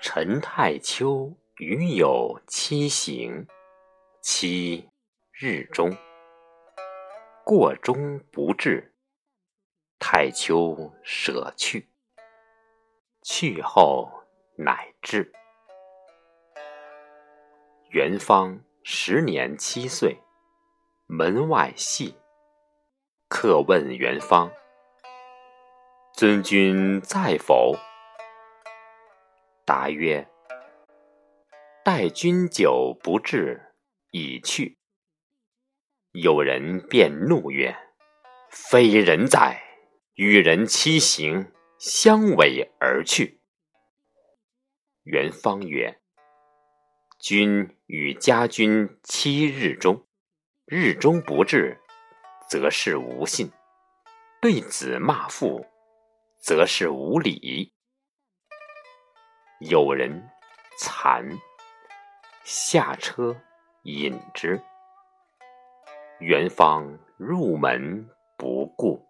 陈太丘与友七行，七日中。过中不至，太丘舍去。去后乃至。元方十年七岁，门外戏。客问元方：“尊君在否？”答曰：“待君久不至，已去。”有人便怒曰：“非人哉！与人七行，相违而去。”元方曰：“君与家君七日中，日中不至，则是无信；对子骂父，则是无礼。”有人惭，下车饮之。元方入门不顾。